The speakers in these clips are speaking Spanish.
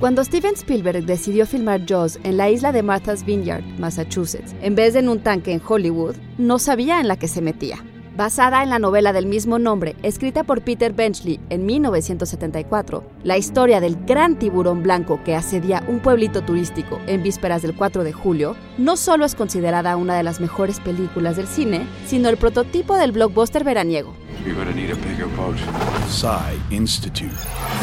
Cuando Steven Spielberg decidió filmar Jaws en la isla de Martha's Vineyard, Massachusetts, en vez de en un tanque en Hollywood, no sabía en la que se metía. Basada en la novela del mismo nombre, escrita por Peter Benchley en 1974, la historia del gran tiburón blanco que asedia un pueblito turístico en vísperas del 4 de julio, no solo es considerada una de las mejores películas del cine, sino el prototipo del blockbuster veraniego. Institute.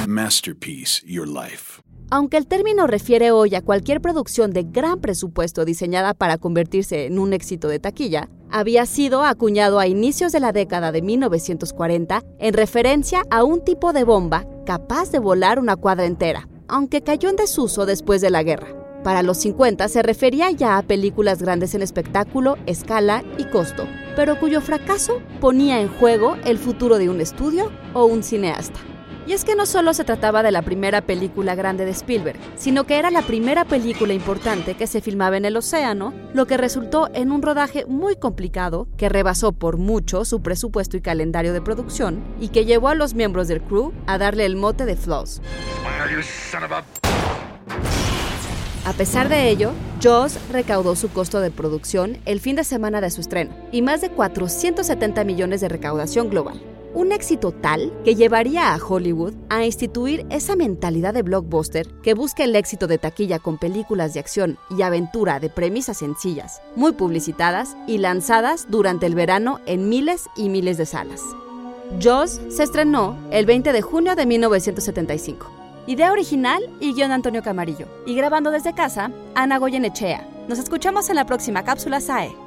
Masterpiece Your Life. Aunque el término refiere hoy a cualquier producción de gran presupuesto diseñada para convertirse en un éxito de taquilla, había sido acuñado a inicios de la década de 1940 en referencia a un tipo de bomba capaz de volar una cuadra entera, aunque cayó en desuso después de la guerra. Para los 50 se refería ya a películas grandes en espectáculo, escala y costo, pero cuyo fracaso ponía en juego el futuro de un estudio o un cineasta. Y es que no solo se trataba de la primera película grande de Spielberg, sino que era la primera película importante que se filmaba en el océano, lo que resultó en un rodaje muy complicado que rebasó por mucho su presupuesto y calendario de producción y que llevó a los miembros del crew a darle el mote de Floss. A pesar de ello, Jaws recaudó su costo de producción el fin de semana de su estreno y más de 470 millones de recaudación global. Un éxito tal que llevaría a Hollywood a instituir esa mentalidad de blockbuster que busca el éxito de taquilla con películas de acción y aventura de premisas sencillas, muy publicitadas y lanzadas durante el verano en miles y miles de salas. Jaws se estrenó el 20 de junio de 1975. Idea original y guion Antonio Camarillo. Y grabando desde casa, Ana Goyenechea. Nos escuchamos en la próxima cápsula SAE.